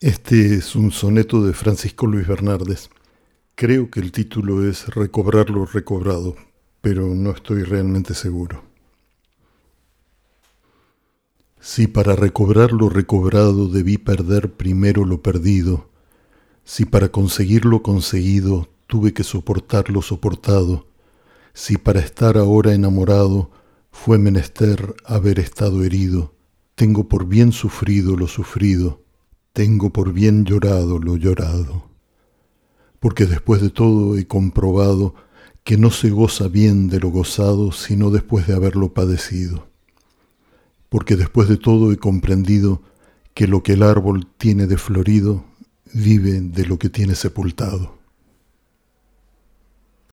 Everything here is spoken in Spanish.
Este es un soneto de Francisco Luis Bernardes. Creo que el título es Recobrar lo recobrado, pero no estoy realmente seguro. Si para recobrar lo recobrado debí perder primero lo perdido, si para conseguir lo conseguido tuve que soportar lo soportado, si para estar ahora enamorado fue menester haber estado herido, tengo por bien sufrido lo sufrido, tengo por bien llorado lo llorado, porque después de todo he comprobado que no se goza bien de lo gozado sino después de haberlo padecido, porque después de todo he comprendido que lo que el árbol tiene de florido vive de lo que tiene sepultado.